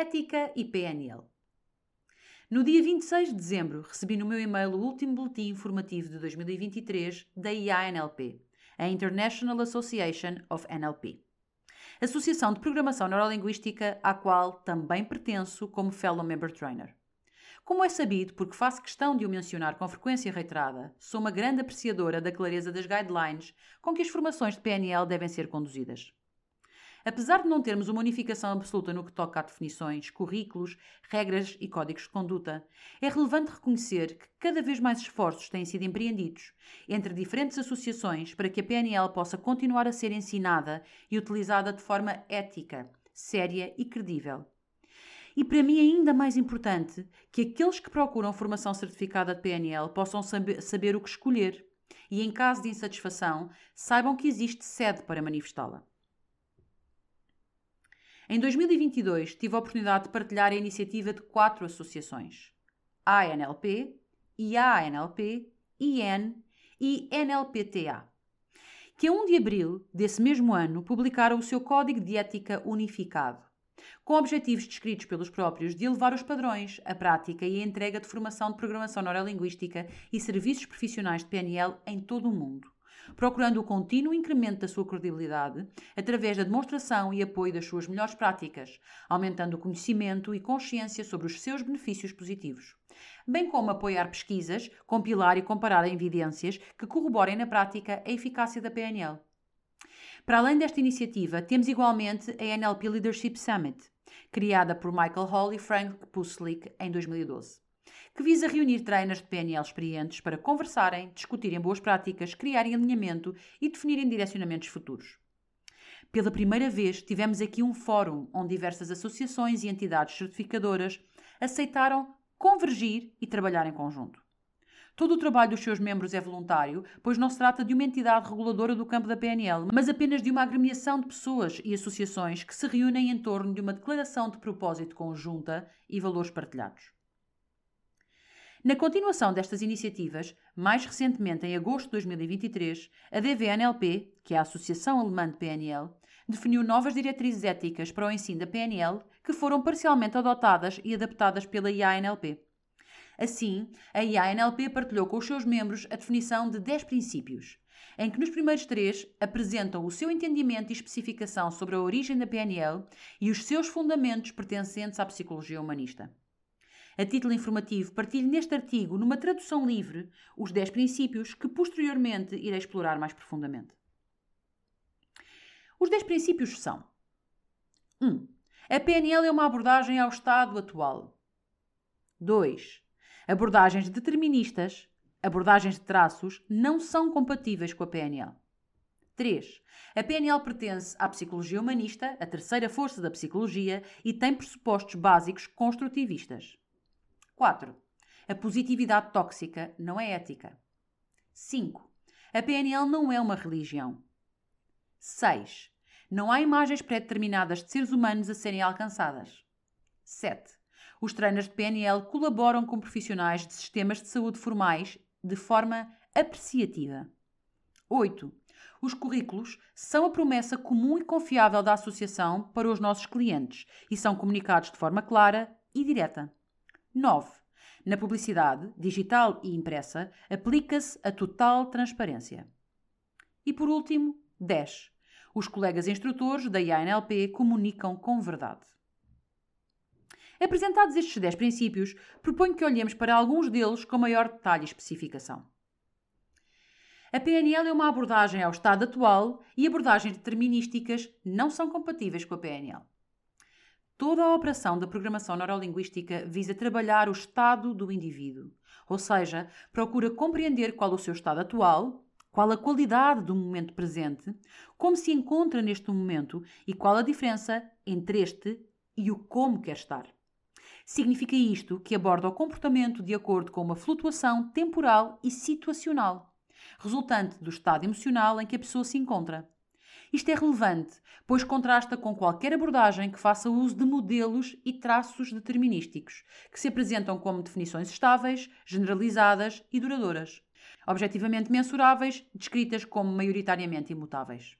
Ética e PNL. No dia 26 de dezembro, recebi no meu e-mail o último boletim informativo de 2023 da IANLP, a International Association of NLP. Associação de Programação Neurolinguística, à qual também pertenço como Fellow Member Trainer. Como é sabido, porque faço questão de o mencionar com frequência reiterada, sou uma grande apreciadora da clareza das guidelines com que as formações de PNL devem ser conduzidas. Apesar de não termos uma unificação absoluta no que toca a definições, currículos, regras e códigos de conduta, é relevante reconhecer que cada vez mais esforços têm sido empreendidos entre diferentes associações para que a PNL possa continuar a ser ensinada e utilizada de forma ética, séria e credível. E para mim é ainda mais importante que aqueles que procuram formação certificada de PNL possam saber, saber o que escolher e, em caso de insatisfação, saibam que existe sede para manifestá-la. Em 2022, tive a oportunidade de partilhar a iniciativa de quatro associações: ANLP, IANLP, IN e NLPTA, que a 1 de abril desse mesmo ano publicaram o seu Código de Ética Unificado, com objetivos descritos pelos próprios de elevar os padrões, a prática e a entrega de formação de programação neurolinguística e serviços profissionais de PNL em todo o mundo procurando o contínuo incremento da sua credibilidade através da demonstração e apoio das suas melhores práticas, aumentando o conhecimento e consciência sobre os seus benefícios positivos, bem como apoiar pesquisas, compilar e comparar evidências que corroborem na prática a eficácia da PNL. Para além desta iniciativa, temos igualmente a NLP Leadership Summit, criada por Michael Hall e Frank Puslik em 2012 que visa reunir trainers de PNL experientes para conversarem, discutirem boas práticas, criarem alinhamento e definirem direcionamentos futuros. Pela primeira vez, tivemos aqui um fórum onde diversas associações e entidades certificadoras aceitaram convergir e trabalhar em conjunto. Todo o trabalho dos seus membros é voluntário, pois não se trata de uma entidade reguladora do campo da PNL, mas apenas de uma agremiação de pessoas e associações que se reúnem em torno de uma declaração de propósito conjunta e valores partilhados. Na continuação destas iniciativas, mais recentemente em agosto de 2023, a DVNLP, que é a Associação Alemã de PNL, definiu novas diretrizes éticas para o ensino da PNL que foram parcialmente adotadas e adaptadas pela IANLP. Assim, a IANLP partilhou com os seus membros a definição de 10 princípios, em que nos primeiros três apresentam o seu entendimento e especificação sobre a origem da PNL e os seus fundamentos pertencentes à psicologia humanista. A título informativo, partilho neste artigo, numa tradução livre, os 10 princípios que posteriormente irei explorar mais profundamente. Os 10 princípios são: 1. A PNL é uma abordagem ao estado atual. 2. Abordagens deterministas, abordagens de traços, não são compatíveis com a PNL. 3. A PNL pertence à psicologia humanista, a terceira força da psicologia, e tem pressupostos básicos construtivistas. 4. A positividade tóxica não é ética. 5. A PNL não é uma religião. 6. Não há imagens pré-determinadas de seres humanos a serem alcançadas. 7. Os trainers de PNL colaboram com profissionais de sistemas de saúde formais de forma apreciativa. 8. Os currículos são a promessa comum e confiável da associação para os nossos clientes e são comunicados de forma clara e direta. 9. Na publicidade, digital e impressa, aplica-se a total transparência. E por último, 10. Os colegas instrutores da IANLP comunicam com verdade. Apresentados estes 10 princípios, proponho que olhemos para alguns deles com maior detalhe e especificação. A PNL é uma abordagem ao estado atual e abordagens determinísticas não são compatíveis com a PNL. Toda a operação da programação neurolinguística visa trabalhar o estado do indivíduo, ou seja, procura compreender qual o seu estado atual, qual a qualidade do momento presente, como se encontra neste momento e qual a diferença entre este e o como quer estar. Significa isto que aborda o comportamento de acordo com uma flutuação temporal e situacional, resultante do estado emocional em que a pessoa se encontra. Isto é relevante, pois contrasta com qualquer abordagem que faça uso de modelos e traços determinísticos, que se apresentam como definições estáveis, generalizadas e duradouras, objetivamente mensuráveis, descritas como maioritariamente imutáveis.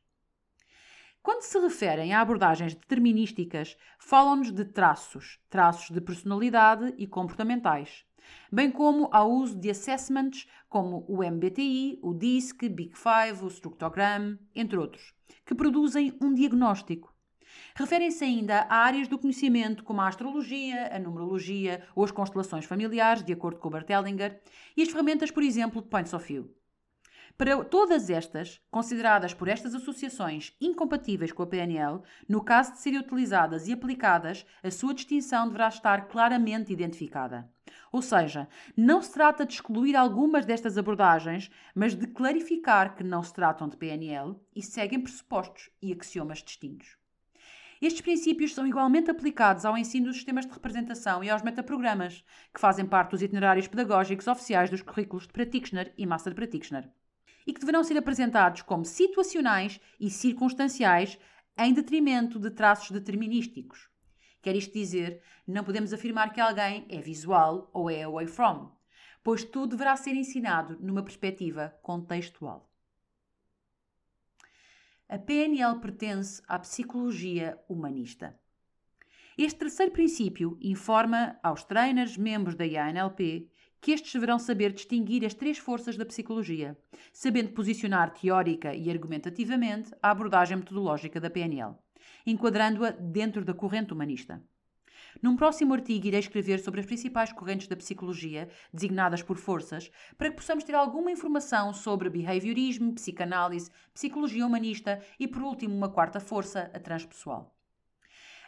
Quando se referem a abordagens determinísticas, falam-nos de traços, traços de personalidade e comportamentais, bem como ao uso de assessments como o MBTI, o DISC, Big Five, o Structogram, entre outros, que produzem um diagnóstico. Referem-se ainda a áreas do conhecimento como a astrologia, a numerologia ou as constelações familiares, de acordo com o Hellinger, e as ferramentas, por exemplo, de Points of View. Para todas estas, consideradas por estas associações incompatíveis com a PNL, no caso de serem utilizadas e aplicadas, a sua distinção deverá estar claramente identificada. Ou seja, não se trata de excluir algumas destas abordagens, mas de clarificar que não se tratam de PNL e seguem pressupostos e axiomas distintos. Estes princípios são igualmente aplicados ao ensino dos sistemas de representação e aos metaprogramas, que fazem parte dos itinerários pedagógicos oficiais dos currículos de Practitioner e Master Practitioner e que deverão ser apresentados como situacionais e circunstanciais em detrimento de traços determinísticos. Quer isto dizer, não podemos afirmar que alguém é visual ou é away from, pois tudo deverá ser ensinado numa perspectiva contextual. A PNL pertence à psicologia humanista. Este terceiro princípio informa aos trainers membros da IANLP que estes deverão saber distinguir as três forças da psicologia, sabendo posicionar teórica e argumentativamente a abordagem metodológica da PNL, enquadrando-a dentro da corrente humanista. Num próximo artigo irei escrever sobre as principais correntes da psicologia, designadas por forças, para que possamos ter alguma informação sobre behaviorismo, psicanálise, psicologia humanista e, por último, uma quarta força, a transpessoal.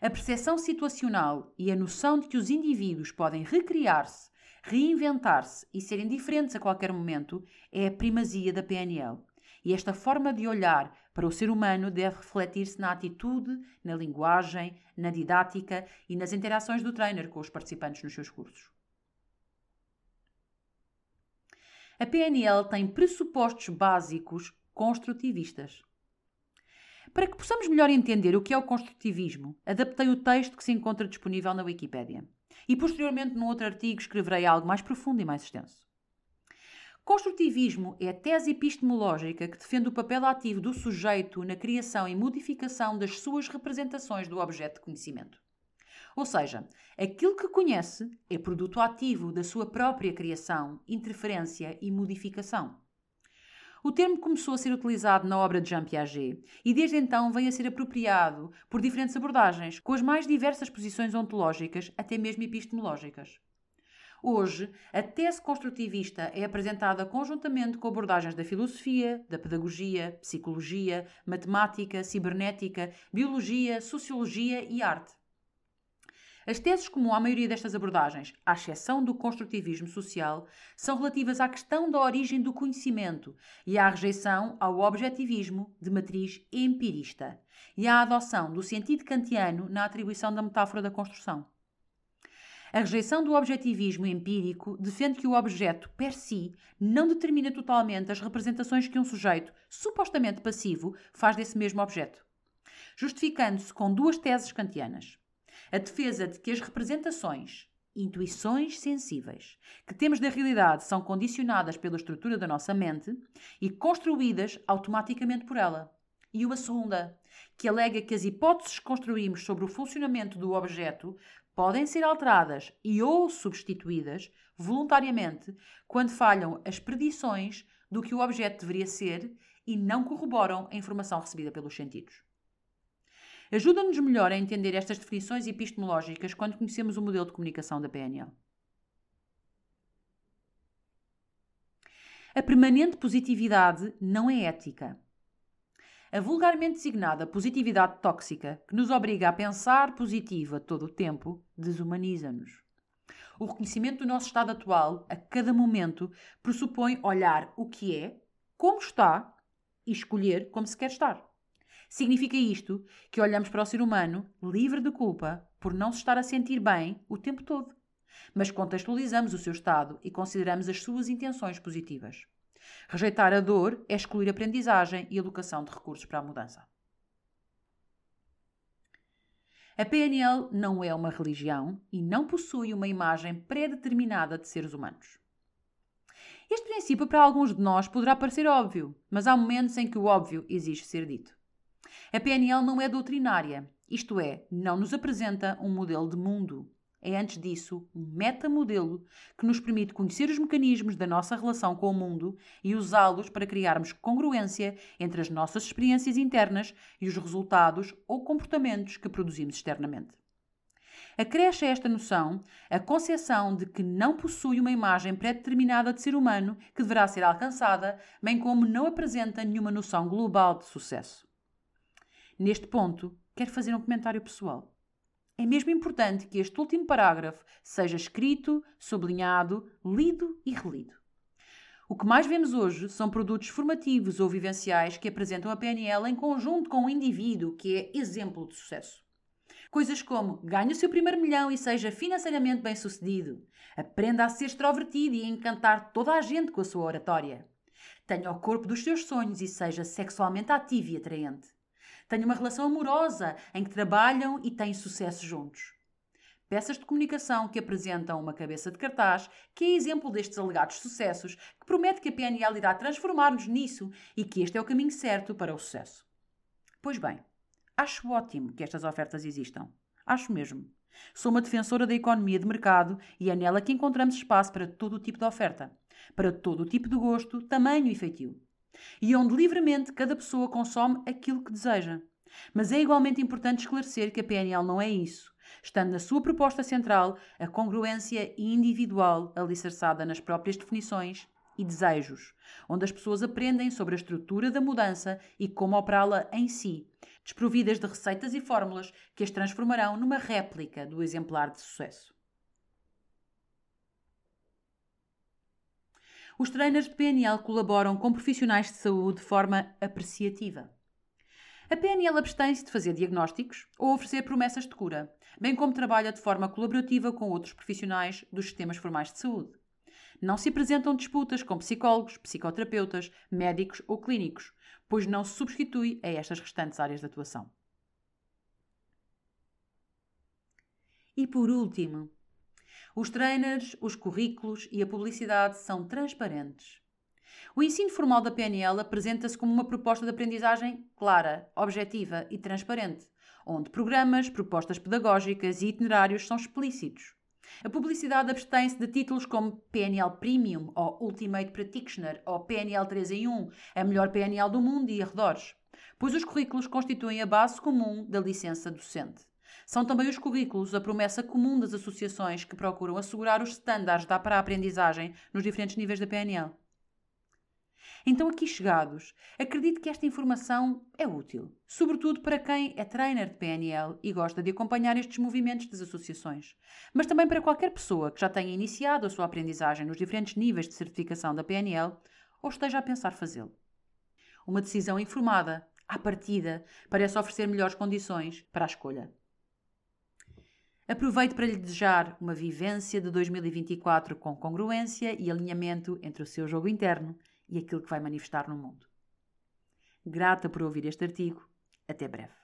A percepção situacional e a noção de que os indivíduos podem recriar-se Reinventar-se e serem diferentes a qualquer momento é a primazia da PNL. E esta forma de olhar para o ser humano deve refletir-se na atitude, na linguagem, na didática e nas interações do trainer com os participantes nos seus cursos. A PNL tem pressupostos básicos construtivistas. Para que possamos melhor entender o que é o construtivismo, adaptei o texto que se encontra disponível na Wikipédia e posteriormente, num outro artigo, escreverei algo mais profundo e mais extenso. Construtivismo é a tese epistemológica que defende o papel ativo do sujeito na criação e modificação das suas representações do objeto de conhecimento. Ou seja, aquilo que conhece é produto ativo da sua própria criação, interferência e modificação. O termo começou a ser utilizado na obra de Jean Piaget e desde então vem a ser apropriado por diferentes abordagens, com as mais diversas posições ontológicas, até mesmo epistemológicas. Hoje, a tese construtivista é apresentada conjuntamente com abordagens da filosofia, da pedagogia, psicologia, matemática, cibernética, biologia, sociologia e arte. As teses comum à maioria destas abordagens, à exceção do construtivismo social, são relativas à questão da origem do conhecimento e à rejeição ao objetivismo de matriz empirista e à adoção do sentido kantiano na atribuição da metáfora da construção. A rejeição do objetivismo empírico defende que o objeto per si não determina totalmente as representações que um sujeito, supostamente passivo, faz desse mesmo objeto, justificando-se com duas teses kantianas a defesa de que as representações, intuições sensíveis que temos da realidade são condicionadas pela estrutura da nossa mente e construídas automaticamente por ela. E uma segunda, que alega que as hipóteses que construímos sobre o funcionamento do objeto podem ser alteradas e ou substituídas voluntariamente quando falham as predições do que o objeto deveria ser e não corroboram a informação recebida pelos sentidos. Ajuda-nos melhor a entender estas definições epistemológicas quando conhecemos o modelo de comunicação da PNL. A permanente positividade não é ética. A vulgarmente designada positividade tóxica, que nos obriga a pensar positivo a todo o tempo, desumaniza-nos. O reconhecimento do nosso estado atual, a cada momento, pressupõe olhar o que é, como está e escolher como se quer estar. Significa isto que olhamos para o ser humano livre de culpa por não se estar a sentir bem o tempo todo, mas contextualizamos o seu estado e consideramos as suas intenções positivas. Rejeitar a dor é excluir aprendizagem e alocação de recursos para a mudança. A PNL não é uma religião e não possui uma imagem pré-determinada de seres humanos. Este princípio para alguns de nós poderá parecer óbvio, mas há momentos em que o óbvio exige ser dito. A PNL não é doutrinária, isto é, não nos apresenta um modelo de mundo. É, antes disso, um metamodelo que nos permite conhecer os mecanismos da nossa relação com o mundo e usá-los para criarmos congruência entre as nossas experiências internas e os resultados ou comportamentos que produzimos externamente. Acresce a esta noção a concepção de que não possui uma imagem pré-determinada de ser humano que deverá ser alcançada, bem como não apresenta nenhuma noção global de sucesso. Neste ponto, quero fazer um comentário pessoal. É mesmo importante que este último parágrafo seja escrito, sublinhado, lido e relido. O que mais vemos hoje são produtos formativos ou vivenciais que apresentam a PNL em conjunto com o indivíduo que é exemplo de sucesso. Coisas como ganhe o seu primeiro milhão e seja financeiramente bem-sucedido. Aprenda a ser extrovertido e a encantar toda a gente com a sua oratória. Tenha o corpo dos seus sonhos e seja sexualmente ativo e atraente. Tenha uma relação amorosa em que trabalham e têm sucesso juntos. Peças de comunicação que apresentam uma cabeça de cartaz que é exemplo destes alegados sucessos, que promete que a PNL irá transformar-nos nisso e que este é o caminho certo para o sucesso. Pois bem, Acho ótimo que estas ofertas existam. Acho mesmo. Sou uma defensora da economia de mercado e é nela que encontramos espaço para todo o tipo de oferta, para todo o tipo de gosto, tamanho e feitio. E onde livremente cada pessoa consome aquilo que deseja. Mas é igualmente importante esclarecer que a PNL não é isso, estando na sua proposta central a congruência individual alicerçada nas próprias definições e desejos, onde as pessoas aprendem sobre a estrutura da mudança e como operá-la em si, desprovidas de receitas e fórmulas que as transformarão numa réplica do exemplar de sucesso. Os trainers de PNL colaboram com profissionais de saúde de forma apreciativa. A PNL abstém-se de fazer diagnósticos ou oferecer promessas de cura, bem como trabalha de forma colaborativa com outros profissionais dos sistemas formais de saúde. Não se apresentam disputas com psicólogos, psicoterapeutas, médicos ou clínicos, pois não se substitui a estas restantes áreas de atuação. E por último, os trainers, os currículos e a publicidade são transparentes. O ensino formal da PNL apresenta-se como uma proposta de aprendizagem clara, objetiva e transparente, onde programas, propostas pedagógicas e itinerários são explícitos. A publicidade abstém-se de títulos como PNL Premium ou Ultimate Practitioner ou PNL 3 em 1, a melhor PNL do mundo e arredores, pois os currículos constituem a base comum da licença docente. São também os currículos a promessa comum das associações que procuram assegurar os estándares da para aprendizagem nos diferentes níveis da PNL. Então, aqui chegados, acredito que esta informação é útil, sobretudo para quem é trainer de PNL e gosta de acompanhar estes movimentos das associações, mas também para qualquer pessoa que já tenha iniciado a sua aprendizagem nos diferentes níveis de certificação da PNL ou esteja a pensar fazê-lo. Uma decisão informada, à partida, parece oferecer melhores condições para a escolha. Aproveito para lhe desejar uma vivência de 2024 com congruência e alinhamento entre o seu jogo interno e aquilo que vai manifestar no mundo. Grata por ouvir este artigo. Até breve.